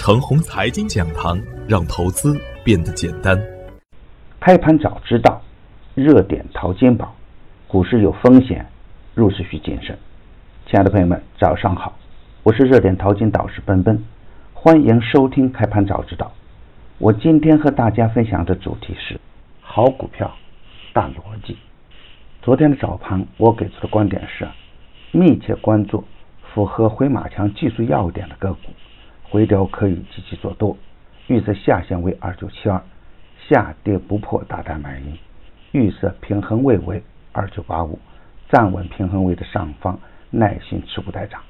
程红财经讲堂，让投资变得简单。开盘早知道，热点淘金宝，股市有风险，入市需谨慎。亲爱的朋友们，早上好，我是热点淘金导师奔奔，欢迎收听开盘早知道。我今天和大家分享的主题是好股票，大逻辑。昨天的早盘，我给出的观点是：密切关注符合回马枪技术要点的个股。回调可以积极做多，预测下限为二九七二，下跌不破大胆买入。预设平衡位为二九八五，站稳平衡位的上方，耐心持股待涨。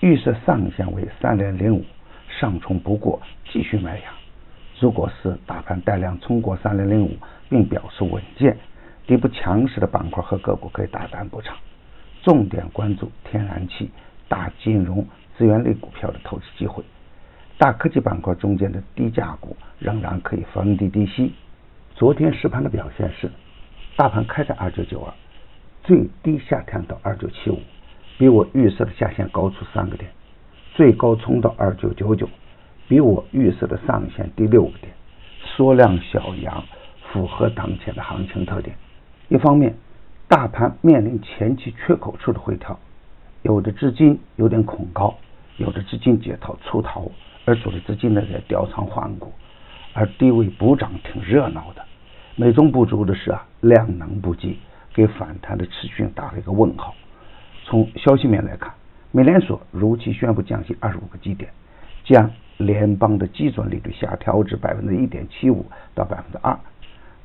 预设上限为三点零五，上冲不过继续买阳。如果是大盘带量冲过三点零五，并表示稳健，底部强势的板块和个股可以大胆补仓。重点关注天然气、大金融、资源类股票的投资机会。大科技板块中间的低价股仍然可以逢低低吸。昨天实盘的表现是，大盘开在二九九二，最低下探到二九七五，比我预设的下限高出三个点；最高冲到二九九九，比我预设的上限低六个点。缩量小阳，符合当前的行情特点。一方面，大盘面临前期缺口处的回调，有的资金有点恐高，有的资金解套出逃。而主力资金呢在调仓换股，而低位补涨挺热闹的。美中不足的是啊，量能不济，给反弹的持续性打了一个问号。从消息面来看，美联储如期宣布降息二十五个基点，将联邦的基准利率下调至百分之一点七五到百分之二，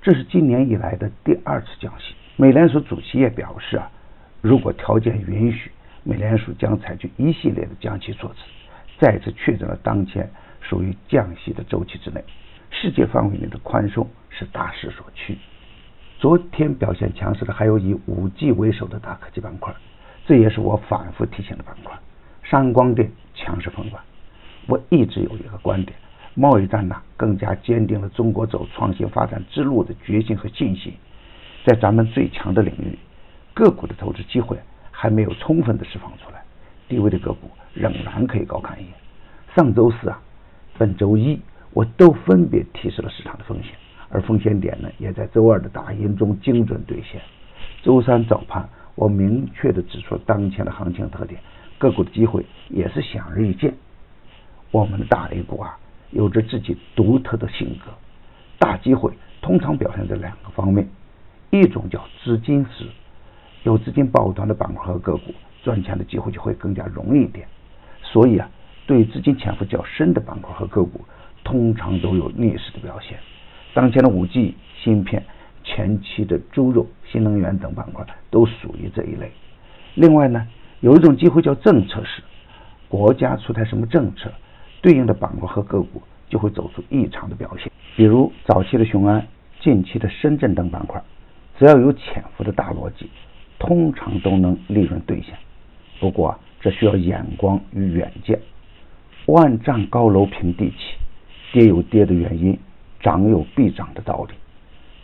这是今年以来的第二次降息。美联储主席也表示啊，如果条件允许，美联储将采取一系列的降息措施。再次确诊了当前属于降息的周期之内，世界范围内的宽松是大势所趋。昨天表现强势的还有以五 G 为首的大科技板块，这也是我反复提醒的板块。三光电强势封关。我一直有一个观点：贸易战呢更加坚定了中国走创新发展之路的决心和信心。在咱们最强的领域，个股的投资机会还没有充分的释放出来，低位的个股。仍然可以高看一眼。上周四啊，本周一我都分别提示了市场的风险，而风险点呢，也在周二的大阴中精准兑现。周三早盘，我明确的指出当前的行情特点，个股的机会也是显而易见。我们的大 A 股啊，有着自己独特的性格，大机会通常表现在两个方面，一种叫资金时，有资金抱团的板块和个股，赚钱的机会就会更加容易一点。所以啊，对资金潜伏较深的板块和个股，通常都有逆势的表现。当前的五 G 芯片、前期的猪肉、新能源等板块都属于这一类。另外呢，有一种机会叫政策市，国家出台什么政策，对应的板块和个股就会走出异常的表现。比如早期的雄安、近期的深圳等板块，只要有潜伏的大逻辑，通常都能利润兑现。不过，这需要眼光与远见。万丈高楼平地起，跌有跌的原因，涨有必涨的道理。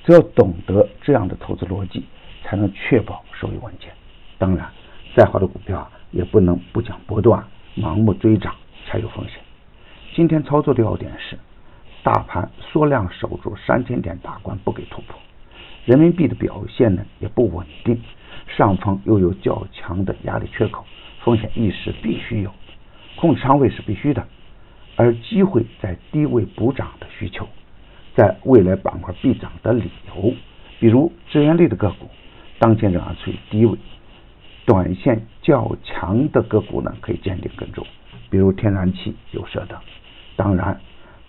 只要懂得这样的投资逻辑，才能确保收益稳健。当然，再好的股票也不能不讲波段，盲目追涨才有风险。今天操作的要点是：大盘缩量守住三千点大关不给突破，人民币的表现呢也不稳定，上方又有较强的压力缺口。风险意识必须有，控制仓位是必须的，而机会在低位补涨的需求，在未来板块必涨的理由，比如资源类的个股，当前仍然处于低位，短线较强的个股呢可以坚定跟踪，比如天然气、有色等。当然，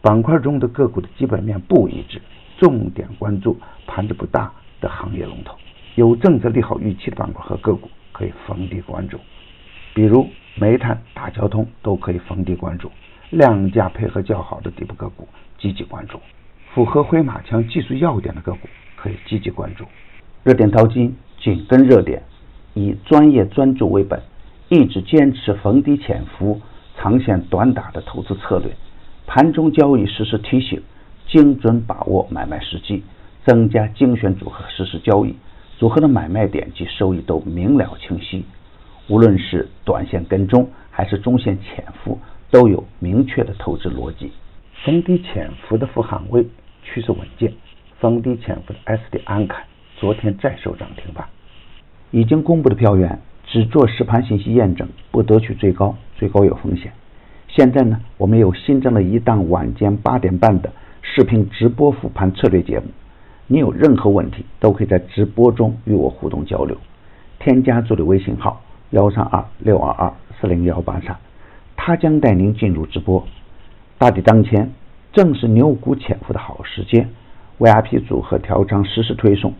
板块中的个股的基本面不一致，重点关注盘子不大的行业龙头，有政策利好预期的板块和个股可以逢低关注。比如煤炭、大交通都可以逢低关注，量价配合较好的底部个股积极关注，符合回马枪技术要点的个股可以积极关注。热点淘金紧跟热点，以专业专注为本，一直坚持逢低潜伏、长线短打的投资策略。盘中交易实时提醒，精准把握买卖时机，增加精选组合实时交易，组合的买卖点及收益都明了清晰。无论是短线跟踪还是中线潜伏，都有明确的投资逻辑。逢低潜伏的富汉威趋势稳健，逢低潜伏的 SD 安凯昨天再收涨停板。已经公布的票源只做实盘信息验证，不得取最高，最高有风险。现在呢，我们又新增了一档晚间八点半的视频直播复盘策略节目。你有任何问题，都可以在直播中与我互动交流。添加助理微信号幺三二六二二四零幺八三，他将带您进入直播。大底当前，正是牛股潜伏的好时间。VIP 组合调仓实时推送，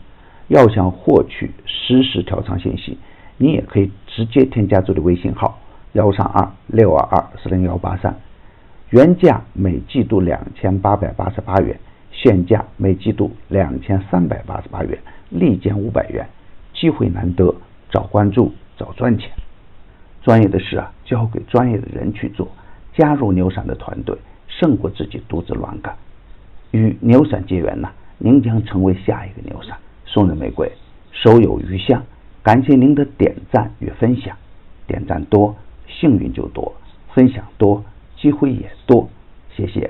要想获取实时调仓信息，你也可以直接添加助理微信号幺三二六二二四零幺八三。原价每季度两千八百八十八元，现价每季度两千三百八十八元，立减五百元，机会难得，早关注早赚钱。专业的事啊，交给专业的人去做。加入牛散的团队。胜过自己独自乱干，与牛散结缘呢，您将成为下一个牛散。送人玫瑰，手有余香。感谢您的点赞与分享，点赞多，幸运就多；分享多，机会也多。谢谢。